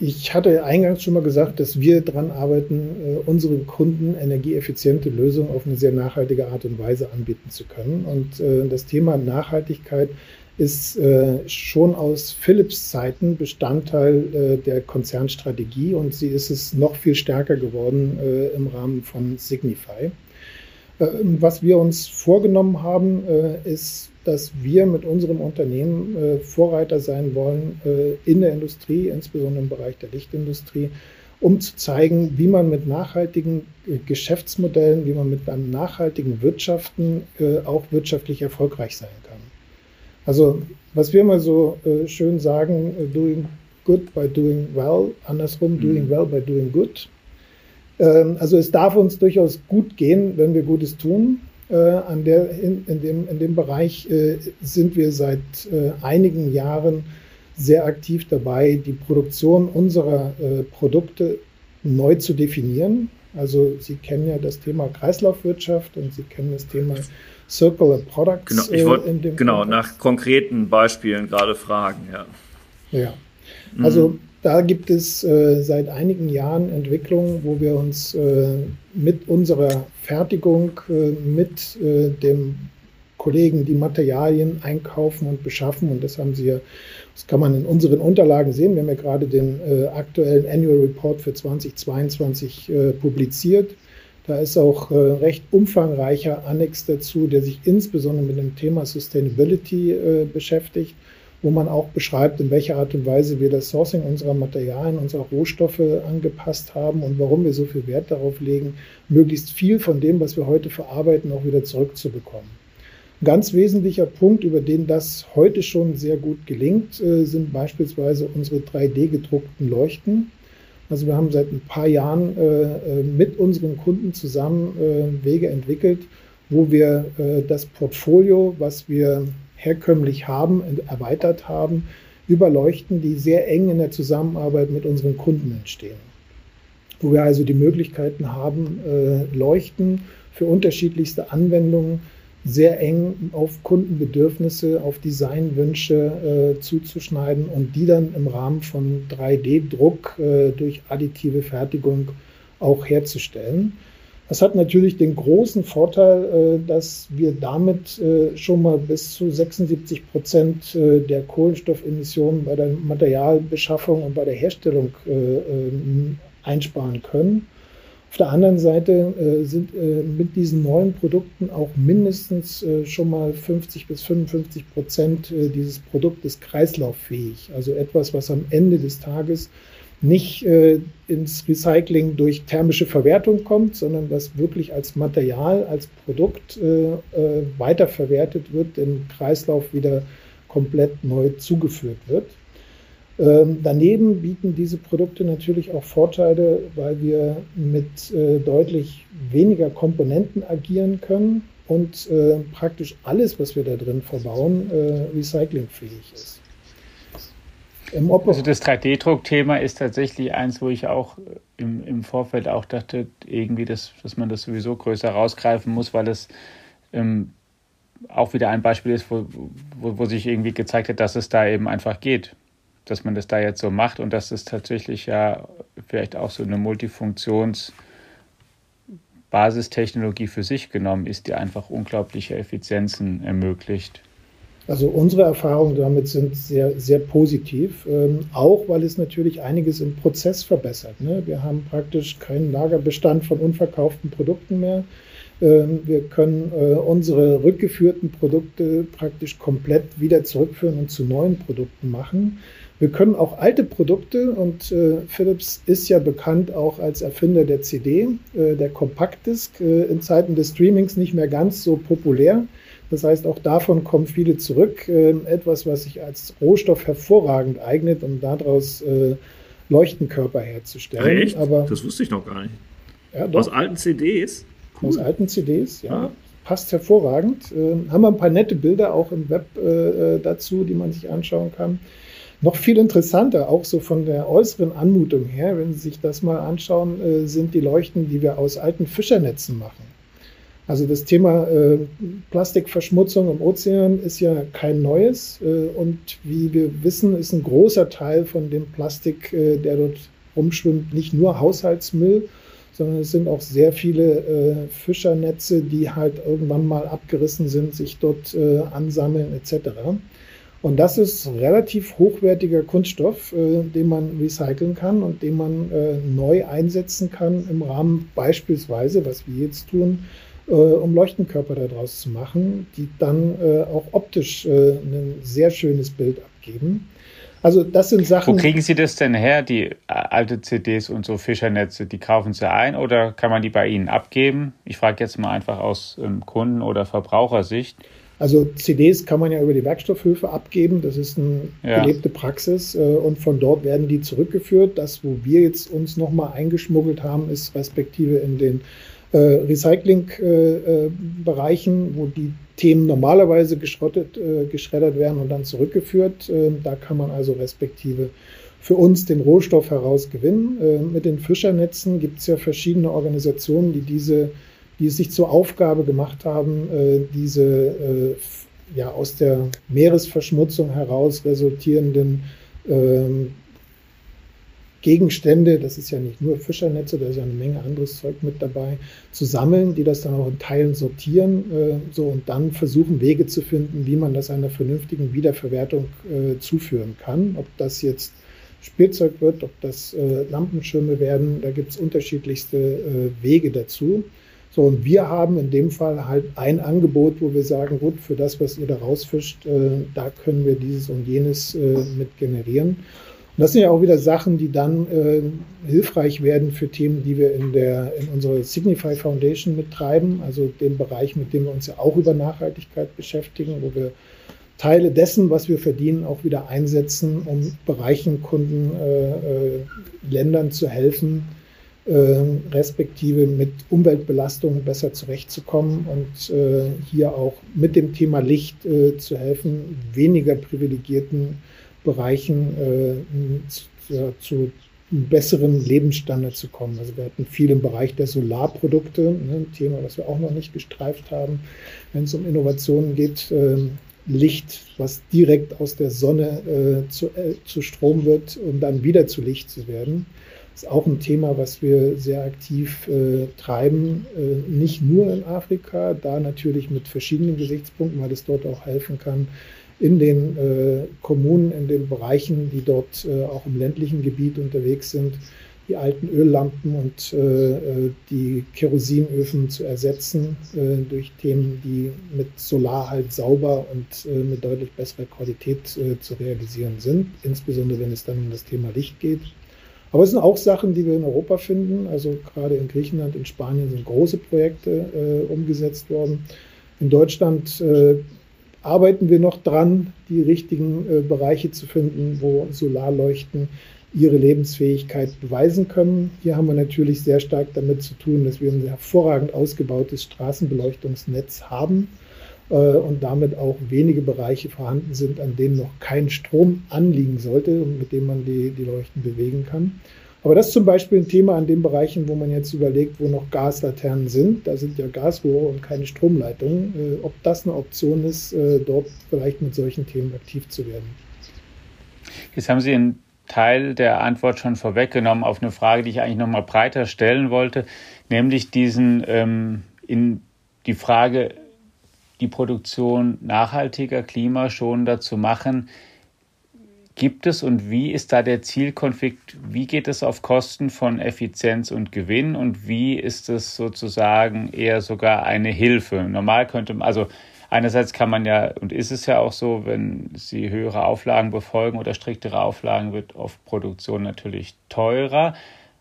Ich hatte eingangs schon mal gesagt, dass wir daran arbeiten, äh, unseren Kunden energieeffiziente Lösungen auf eine sehr nachhaltige Art und Weise anbieten zu können. Und äh, das Thema Nachhaltigkeit ist äh, schon aus Philips Zeiten Bestandteil der Konzernstrategie und sie ist es noch viel stärker geworden im Rahmen von Signify. Was wir uns vorgenommen haben, ist dass wir mit unserem Unternehmen äh, Vorreiter sein wollen äh, in der Industrie, insbesondere im Bereich der Lichtindustrie, um zu zeigen, wie man mit nachhaltigen äh, Geschäftsmodellen, wie man mit einem nachhaltigen Wirtschaften äh, auch wirtschaftlich erfolgreich sein kann. Also was wir mal so äh, schön sagen, äh, doing good by doing well, andersrum, mhm. doing well by doing good. Ähm, also es darf uns durchaus gut gehen, wenn wir Gutes tun. Äh, an der, in, in, dem, in dem Bereich äh, sind wir seit äh, einigen Jahren sehr aktiv dabei, die Produktion unserer Produkte neu zu definieren. Also Sie kennen ja das Thema Kreislaufwirtschaft und Sie kennen das Thema Circular Products. Genau, ich wollte genau nach konkreten Beispielen gerade fragen. Ja. Ja, also mhm. Da gibt es äh, seit einigen Jahren Entwicklungen, wo wir uns äh, mit unserer Fertigung, äh, mit äh, dem Kollegen, die Materialien einkaufen und beschaffen. Und das haben Sie ja, das kann man in unseren Unterlagen sehen. Wir haben ja gerade den äh, aktuellen Annual Report für 2022 äh, publiziert. Da ist auch recht umfangreicher Annex dazu, der sich insbesondere mit dem Thema Sustainability beschäftigt wo man auch beschreibt, in welcher Art und Weise wir das Sourcing unserer Materialien, unserer Rohstoffe angepasst haben und warum wir so viel Wert darauf legen, möglichst viel von dem, was wir heute verarbeiten, auch wieder zurückzubekommen. Ein ganz wesentlicher Punkt, über den das heute schon sehr gut gelingt, äh, sind beispielsweise unsere 3D-gedruckten Leuchten. Also wir haben seit ein paar Jahren äh, äh, mit unseren Kunden zusammen Wege entwickelt, wo wir das Portfolio, was wir herkömmlich haben, erweitert haben, überleuchten, die sehr eng in der Zusammenarbeit mit unseren Kunden entstehen. Wo wir also die Möglichkeiten haben, äh, Leuchten für unterschiedlichste Anwendungen sehr eng auf Kundenbedürfnisse, auf Designwünsche äh, zuzuschneiden und die dann im Rahmen von 3D-Druck äh, durch additive Fertigung auch herzustellen. Das hat natürlich den großen Vorteil, äh, dass wir damit äh, schon mal bis zu 76 Prozent äh, der Kohlenstoffemissionen bei der Materialbeschaffung und bei der Herstellung einsparen können. Auf der anderen Seite sind mit diesen neuen Produkten auch mindestens schon mal 50 bis 55 Prozent dieses Produktes kreislauffähig. Also etwas, was am Ende des Tages nicht äh, ins Recycling durch thermische Verwertung kommt, sondern was wirklich als Material, als Produkt äh, äh, weiterverwertet wird, dem Kreislauf wieder komplett neu zugeführt wird. Ähm, daneben bieten diese Produkte natürlich auch Vorteile, weil wir mit äh, deutlich weniger Komponenten agieren können und äh, praktisch alles, was wir da drin verbauen, äh, recyclingfähig ist. Also das 3D-Druck-Thema ist tatsächlich eins, wo ich auch im, im Vorfeld auch dachte, irgendwie, dass, dass man das sowieso größer rausgreifen muss, weil es ähm, auch wieder ein Beispiel ist, wo, wo, wo sich irgendwie gezeigt hat, dass es da eben einfach geht. Dass man das da jetzt so macht und dass es tatsächlich ja vielleicht auch so eine Multifunktions- Basistechnologie für sich genommen ist, die einfach unglaubliche Effizienzen ermöglicht. Also unsere Erfahrungen damit sind sehr, sehr positiv, ähm, auch weil es natürlich einiges im Prozess verbessert. Ne? Wir haben praktisch keinen Lagerbestand von unverkauften Produkten mehr. Ähm, wir können äh, unsere rückgeführten Produkte praktisch komplett wieder zurückführen und zu neuen Produkten machen. Wir können auch alte Produkte und äh, Philips ist ja bekannt auch als Erfinder der CD, äh, der Compact-Disc, äh, in Zeiten des Streamings nicht mehr ganz so populär. Das heißt, auch davon kommen viele zurück. Ähm, etwas, was sich als Rohstoff hervorragend eignet, um daraus äh, Leuchtenkörper herzustellen. Echt? Aber, das wusste ich noch gar nicht. Ja, Aus alten CDs? Cool. Aus alten CDs, ja. ja. Passt hervorragend. Ähm, haben wir ein paar nette Bilder auch im Web äh, äh, dazu, die man sich anschauen kann. Noch viel interessanter, auch so von der äußeren Anmutung her, wenn Sie sich das mal anschauen, sind die Leuchten, die wir aus alten Fischernetzen machen. Also das Thema äh, Plastikverschmutzung im Ozean ist ja kein neues. Äh, und wie wir wissen, ist ein großer Teil von dem Plastik, äh, der dort rumschwimmt, nicht nur Haushaltsmüll, sondern es sind auch sehr viele äh, Fischernetze, die halt irgendwann mal abgerissen sind, sich dort äh, ansammeln etc. Und das ist relativ hochwertiger Kunststoff, äh, den man recyceln kann und den man neu einsetzen kann im Rahmen beispielsweise, was wir jetzt tun, äh, um Leuchtenkörper daraus zu machen, die dann äh, auch optisch äh, ein sehr schönes Bild abgeben. Also das sind Sachen. Wo kriegen Sie das denn her, die äh, alte CDs und so Fischernetze? Die kaufen Sie ein oder kann man die bei Ihnen abgeben? Ich frage jetzt mal einfach aus ähm, Kunden- oder Verbrauchersicht. Also CDs kann man ja über die Werkstoffhöfe abgeben. Das ist eine ja. gelebte Praxis äh, und von dort werden die zurückgeführt. Das, wo wir jetzt uns nochmal eingeschmuggelt haben, ist respektive in den äh, Recycling-Bereichen, äh, wo die Themen normalerweise geschrottet, geschreddert werden und dann zurückgeführt. Da kann man also respektive für uns den Rohstoff herausgewinnen. Mit den Fischernetzen gibt es ja verschiedene Organisationen, die diese die es sich zur Aufgabe gemacht haben, äh, diese äh, ja, aus der Meeresverschmutzung heraus resultierenden ähm, Gegenstände, das ist ja nicht nur Fischernetze, da ist ja eine Menge anderes Zeug mit dabei, zu sammeln, die das dann auch in Teilen sortieren äh, so und dann versuchen, Wege zu finden, wie man das einer vernünftigen Wiederverwertung äh, zuführen kann. Ob das jetzt Spielzeug wird, ob das äh, Lampenschirme werden, da gibt es unterschiedlichste äh, Wege dazu. So, und wir haben in dem Fall halt ein Angebot, wo wir sagen, gut, für das, was ihr da rausfischt, äh, da können wir dieses und jenes äh, mit generieren. Und das sind ja auch wieder Sachen, die dann äh, hilfreich werden für Themen, die wir in, der, in unserer Signify Foundation mittreiben, also dem Bereich, mit dem wir uns ja auch über Nachhaltigkeit beschäftigen, wo wir Teile dessen, was wir verdienen, auch wieder einsetzen, um Bereichen, Kunden, äh, äh, Ländern zu helfen, äh, respektive mit Umweltbelastungen besser zurechtzukommen und äh, hier auch mit dem Thema Licht äh, zu helfen, weniger privilegierten Bereichen äh, zu, zu einem besseren Lebensstandard zu kommen. Also wir hatten viel im Bereich der Solarprodukte, ne, ein Thema, was wir auch noch nicht gestreift haben, wenn es um Innovationen geht. Ähm, Licht, was direkt aus der Sonne äh, zu, äh, zu Strom wird, um dann wieder zu Licht zu werden ist auch ein Thema, was wir sehr aktiv äh, treiben, äh, nicht nur in Afrika, da natürlich mit verschiedenen Gesichtspunkten, weil es dort auch helfen kann, in den äh, Kommunen, in den Bereichen, die dort äh, auch im ländlichen Gebiet unterwegs sind, die alten Öllampen und äh, äh, die Kerosinöfen zu ersetzen durch Themen, die mit Solar halt sauber und mit deutlich besserer Qualität zu realisieren sind, insbesondere wenn es dann um das Thema Licht geht. Aber es sind auch Sachen, die wir in Europa finden. Also gerade in Griechenland, in Spanien sind große Projekte äh, umgesetzt worden. In Deutschland äh, arbeiten wir noch dran, die richtigen äh, Bereiche zu finden, wo Solarleuchten ihre Lebensfähigkeit beweisen können. Hier haben wir natürlich sehr stark damit zu tun, dass wir ein hervorragend ausgebautes Straßenbeleuchtungsnetz haben äh, und damit auch wenige Bereiche vorhanden sind, an denen noch kein Strom anliegen sollte und mit dem man die, die Leuchten bewegen kann. Aber das ist zum Beispiel ein Thema an den Bereichen, wo man jetzt überlegt, wo noch Gaslaternen sind. Da sind ja Gasrohre und keine Stromleitungen. Äh, ob das eine Option ist, äh, dort vielleicht mit solchen Themen aktiv zu werden. Jetzt haben Sie einen Teil der Antwort schon vorweggenommen auf eine Frage, die ich eigentlich noch mal breiter stellen wollte, nämlich diesen ähm, in die Frage, die Produktion nachhaltiger, klimaschonender zu machen. Gibt es und wie ist da der Zielkonflikt? Wie geht es auf Kosten von Effizienz und Gewinn und wie ist es sozusagen eher sogar eine Hilfe? Normal könnte man, also einerseits kann man ja, und ist es ja auch so, wenn Sie höhere Auflagen befolgen oder striktere Auflagen, wird oft Produktion natürlich teurer.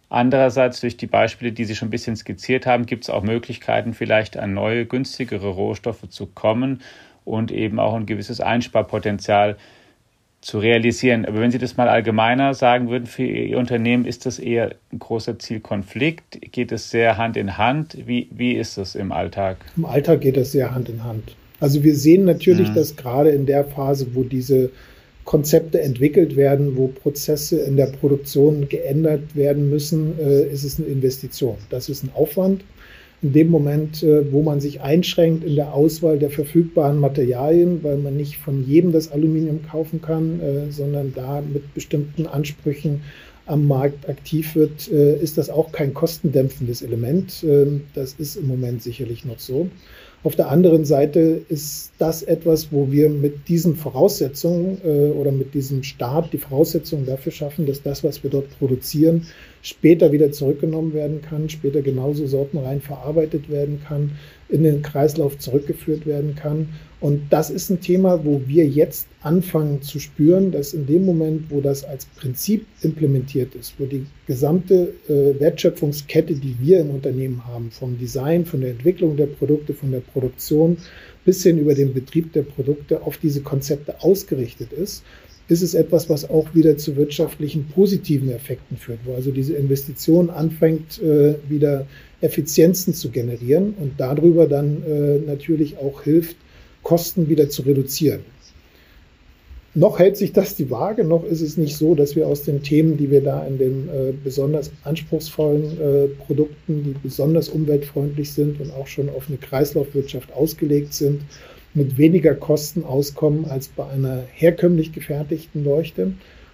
Andererseits durch die Beispiele, die Sie schon ein bisschen skizziert haben, gibt es auch Möglichkeiten, vielleicht an neue, günstigere Rohstoffe zu kommen und eben auch ein gewisses Einsparpotenzial zu realisieren. Aber wenn Sie das mal allgemeiner sagen würden für Ihr Unternehmen, ist das eher ein großer Zielkonflikt? Geht es sehr Hand in Hand? Wie, wie ist das im Alltag? Im Alltag geht es sehr Hand in Hand. Also wir sehen natürlich, mhm. dass gerade in der Phase, wo diese Konzepte entwickelt werden, wo Prozesse in der Produktion geändert werden müssen, äh, ist es eine Investition. Das ist ein Aufwand. In dem Moment, äh, wo man sich einschränkt in der Auswahl der verfügbaren Materialien, weil man nicht von jedem das Aluminium kaufen kann, äh, sondern da mit bestimmten Ansprüchen am Markt aktiv wird, äh, ist das auch kein kostendämpfendes Element. Ähm, das ist im Moment sicherlich noch so. Auf der anderen Seite ist das etwas, wo wir mit diesen Voraussetzungen oder mit diesem Start die Voraussetzungen dafür schaffen, dass das, was wir dort produzieren, später wieder zurückgenommen werden kann, später genauso sortenrein verarbeitet werden kann, in den Kreislauf zurückgeführt werden kann. Und das ist ein Thema, wo wir jetzt anfangen zu spüren, dass in dem Moment, wo das als Prinzip implementiert ist, wo die gesamte äh, Wertschöpfungskette, die wir im Unternehmen haben, vom Design, von der Entwicklung der Produkte, von der Produktion bis hin über den Betrieb der Produkte auf diese Konzepte ausgerichtet ist, ist es etwas, was auch wieder zu wirtschaftlichen positiven Effekten führt, wo also diese Investition anfängt, äh, wieder Effizienzen zu generieren und darüber dann äh, natürlich auch hilft, Kosten wieder zu reduzieren. Noch hält sich das die Waage, noch ist es nicht so, dass wir aus den Themen, die wir da in den äh, besonders anspruchsvollen äh, Produkten, die besonders umweltfreundlich sind und auch schon auf eine Kreislaufwirtschaft ausgelegt sind, mit weniger Kosten auskommen als bei einer herkömmlich gefertigten Leuchte.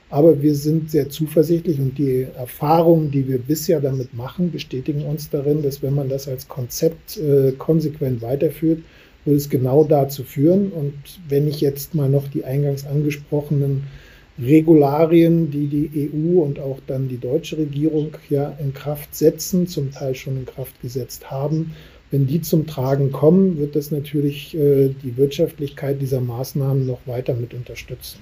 Aber wir sind sehr zuversichtlich und die Erfahrungen, die wir bisher damit machen, bestätigen uns darin, dass wenn man das als Konzept äh, konsequent weiterführt, wird es genau dazu führen. Und wenn ich jetzt mal noch die eingangs angesprochenen Regularien, die die EU und auch dann die deutsche Regierung ja in Kraft setzen, zum Teil schon in Kraft gesetzt haben, wenn die zum Tragen kommen, wird das natürlich äh, die Wirtschaftlichkeit dieser Maßnahmen noch weiter mit unterstützen.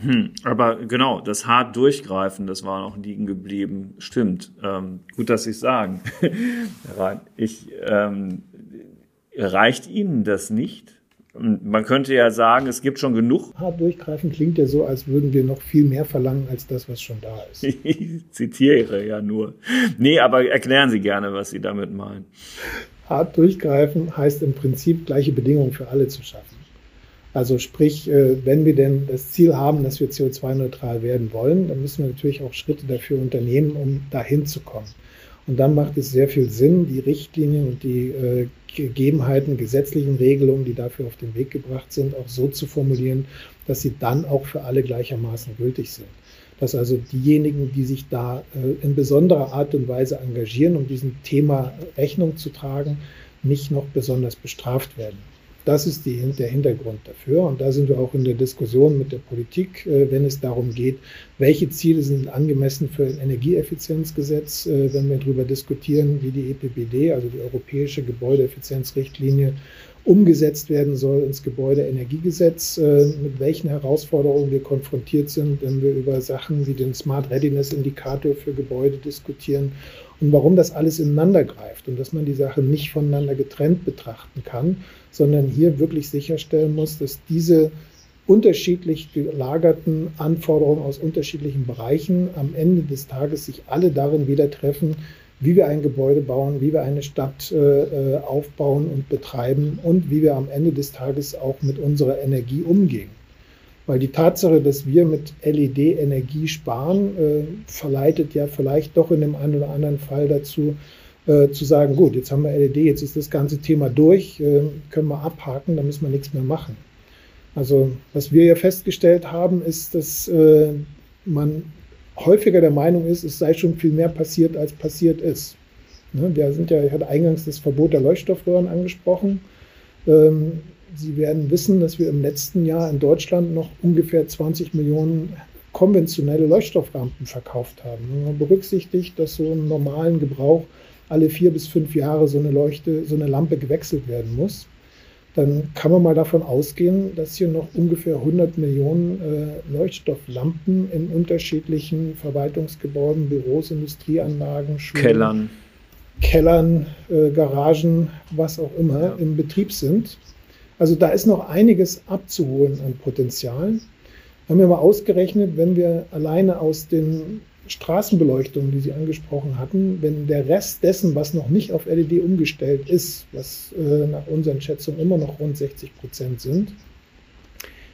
Hm, aber genau, das hart durchgreifen, das war noch liegen geblieben. Stimmt. Ähm, gut, dass Sie es sagen. ich ähm, Reicht Ihnen das nicht? Man könnte ja sagen, es gibt schon genug. Hart durchgreifen klingt ja so, als würden wir noch viel mehr verlangen als das, was schon da ist. ich zitiere ja nur. Nee, aber erklären Sie gerne, was Sie damit meinen. Hart durchgreifen heißt im Prinzip gleiche Bedingungen für alle zu schaffen. Also sprich, äh, wenn wir denn das Ziel haben, dass wir CO2-neutral werden wollen, dann müssen wir natürlich auch Schritte dafür unternehmen, um dahin zu kommen. Und dann macht es sehr viel Sinn, die Richtlinien und die äh, Gegebenheiten, gesetzlichen Regelungen, die dafür auf den Weg gebracht sind, auch so zu formulieren, dass sie dann auch für alle gleichermaßen gültig sind. Dass also diejenigen, die sich da äh, in besonderer Art und Weise engagieren, um diesem Thema Rechnung zu tragen, nicht noch besonders bestraft werden. Das ist die, der Hintergrund dafür. Und da sind wir auch in der Diskussion mit der Politik, äh, wenn es darum geht, welche Ziele sind angemessen für ein Energieeffizienzgesetz, äh, wenn wir darüber diskutieren, wie die EPBD, also die Europäische Gebäudeeffizienzrichtlinie, umgesetzt werden soll ins Gebäudeenergiegesetz, äh, mit welchen Herausforderungen wir konfrontiert sind, wenn wir über Sachen wie den Smart Readiness Indikator für Gebäude diskutieren und warum das alles ineinander greift und dass man die Sache nicht voneinander getrennt betrachten kann, sondern hier wirklich sicherstellen muss, dass diese unterschiedlich gelagerten Anforderungen aus unterschiedlichen Bereichen am Ende des Tages sich alle darin wieder treffen, wie wir ein Gebäude bauen, wie wir eine Stadt äh, aufbauen und betreiben und wie wir am Ende des Tages auch mit unserer Energie umgehen. Weil die Tatsache, dass wir mit LED Energie sparen, äh, verleitet ja vielleicht doch in dem einen oder anderen Fall dazu, äh, zu sagen, gut, jetzt haben wir LED, jetzt ist das ganze Thema durch, äh, können wir abhaken, da müssen wir nichts mehr machen. Also was wir ja festgestellt haben, ist, dass äh, man häufiger der Meinung ist, es sei schon viel mehr passiert, als passiert ist. Ne, wir sind ja, ich hatte eingangs das Verbot der Leuchtstoffröhren angesprochen. Ähm, Sie werden wissen, dass wir im letzten Jahr in Deutschland noch ungefähr 20 Millionen konventionelle Leuchtstofframpen verkauft haben. Wenn man berücksichtigt, dass so im normalen Gebrauch alle vier bis fünf Jahre so eine Leuchte, so eine Lampe gewechselt werden muss, dann kann man mal davon ausgehen, dass hier noch ungefähr 100 Millionen äh, Leuchtstofflampen in unterschiedlichen Verwaltungsgebäuden, Büros, Industrieanlagen, Schulen, Kellern, Kellern äh, Garagen, was auch immer, ja. im Betrieb sind. Also da ist noch einiges abzuholen an Potenzial. Haben wir mal ausgerechnet, wenn wir alleine aus den Straßenbeleuchtung, die Sie angesprochen hatten, wenn der Rest dessen, was noch nicht auf LED umgestellt ist, was äh, nach unseren Schätzungen immer noch rund 60 Prozent sind,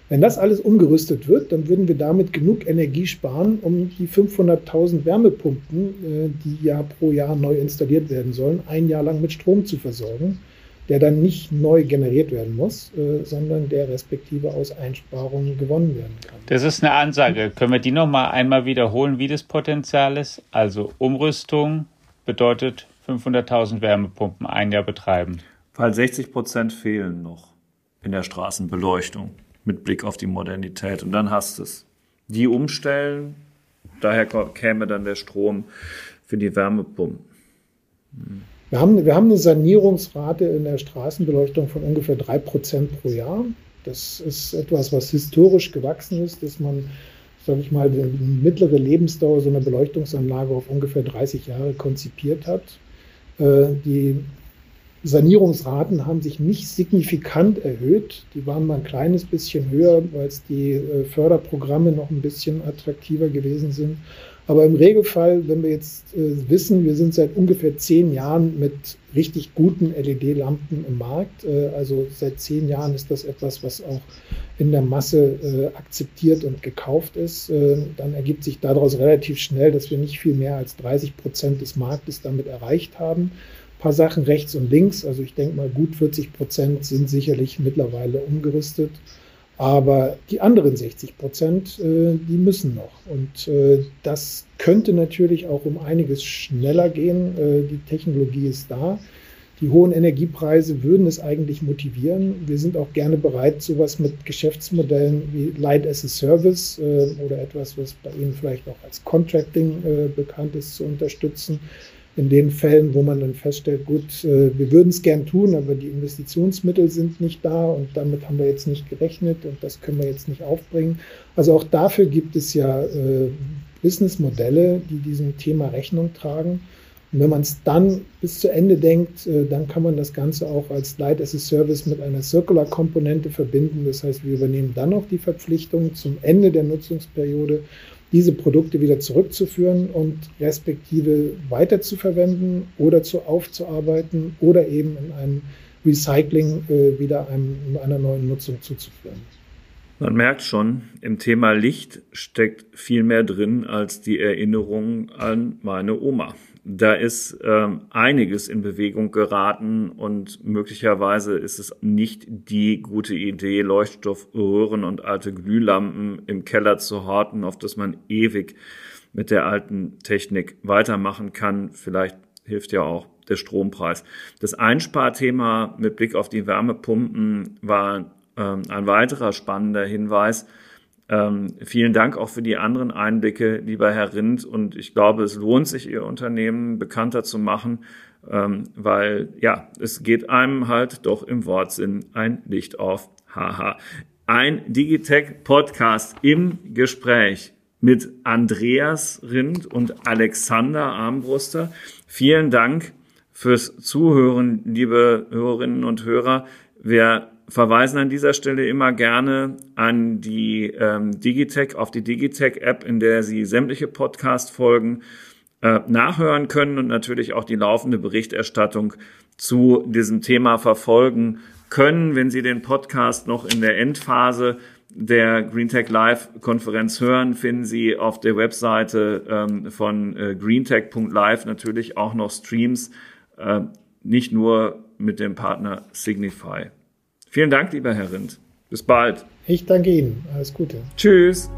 Wenn das alles umgerüstet wird, dann würden wir damit genug Energie sparen, um die 500.000 Wärmepumpen, äh, die ja pro Jahr neu installiert werden sollen, ein Jahr lang mit Strom zu versorgen, der dann nicht neu generiert werden muss, äh, sondern der respektive aus Einsparungen gewonnen werden kann. Das ist eine Ansage. Können wir die noch mal einmal wiederholen, wie das Potenzial ist? Also Umrüstung bedeutet 500.000 Wärmepumpen ein Jahr betreiben. Weil 60 Prozent fehlen noch in der Straßenbeleuchtung mit Blick auf die Modernität. Und dann hast du es. Die umstellen, daher käme dann der Strom für die Wärmepumpen. Hm. Wir haben, wir haben eine Sanierungsrate in der Straßenbeleuchtung von ungefähr drei Prozent pro Jahr. Das ist etwas, was historisch gewachsen ist, dass man, sage ich mal, die mittlere Lebensdauer so einer Beleuchtungsanlage auf ungefähr 30 Jahre konzipiert hat. Äh, die Sanierungsraten haben sich nicht signifikant erhöht. Die waren mal ein kleines bisschen höher, weil es die äh, Förderprogramme noch ein bisschen attraktiver gewesen sind. Aber im Regelfall, wenn wir jetzt äh, wissen, wir sind seit ungefähr zehn Jahren mit richtig guten LED-Lampen im Markt. Äh, also seit zehn Jahren ist das etwas, was auch in der Masse akzeptiert und gekauft ist. dann ergibt sich daraus relativ schnell, dass wir nicht viel mehr als 30 Prozent des Marktes damit erreicht haben paar Sachen rechts und links. Also ich denke mal, gut 40 Prozent sind sicherlich mittlerweile umgerüstet. Aber die anderen 60 Prozent, äh, die müssen noch. Und äh, das könnte natürlich auch um einiges schneller gehen. Äh, die Technologie ist da. Die hohen Energiepreise würden es eigentlich motivieren. Wir sind auch gerne bereit, sowas mit Geschäftsmodellen wie Light as a Service äh, oder etwas, was bei Ihnen vielleicht auch als Contracting äh, bekannt ist, zu unterstützen in den Fällen, wo man dann feststellt, gut, äh, wir würden es gern tun, aber die Investitionsmittel sind nicht da und damit haben wir jetzt nicht gerechnet und das können wir jetzt nicht aufbringen. Also auch dafür gibt es ja äh, Businessmodelle, die diesem Thema Rechnung tragen. Und wenn man es dann bis zu Ende denkt, äh, dann kann man das Ganze auch als Light as a Service mit einer Circular-Komponente verbinden. Das heißt, wir übernehmen dann auch die Verpflichtung zum Ende der Nutzungsperiode diese Produkte wieder zurückzuführen und respektive weiterzuverwenden oder zu aufzuarbeiten oder eben in einem Recycling äh, wieder einem, einer neuen Nutzung zuzuführen. Man merkt schon, im Thema Licht steckt viel mehr drin als die Erinnerung an meine Oma da ist ähm, einiges in Bewegung geraten und möglicherweise ist es nicht die gute Idee, Leuchtstoffröhren und alte Glühlampen im Keller zu horten, auf das man ewig mit der alten Technik weitermachen kann. Vielleicht hilft ja auch der Strompreis. Das Einsparthema mit Blick auf die Wärmepumpen war ähm, ein weiterer spannender Hinweis. Ähm, vielen Dank auch für die anderen Einblicke, lieber Herr Rindt. Und ich glaube, es lohnt sich, Ihr Unternehmen bekannter zu machen, ähm, weil ja, es geht einem halt doch im Wortsinn ein Licht auf. Haha. Ein Digitech-Podcast im Gespräch mit Andreas Rindt und Alexander Armbruster. Vielen Dank fürs Zuhören, liebe Hörerinnen und Hörer. Wer verweisen an dieser Stelle immer gerne an die ähm, Digitech, auf die Digitech-App, in der Sie sämtliche Podcast-Folgen äh, nachhören können und natürlich auch die laufende Berichterstattung zu diesem Thema verfolgen können. Wenn Sie den Podcast noch in der Endphase der GreenTech Live Konferenz hören, finden Sie auf der Webseite ähm, von äh, greentech.live natürlich auch noch Streams, äh, nicht nur mit dem Partner Signify. Vielen Dank, lieber Herr Rindt. Bis bald. Ich danke Ihnen. Alles Gute. Tschüss.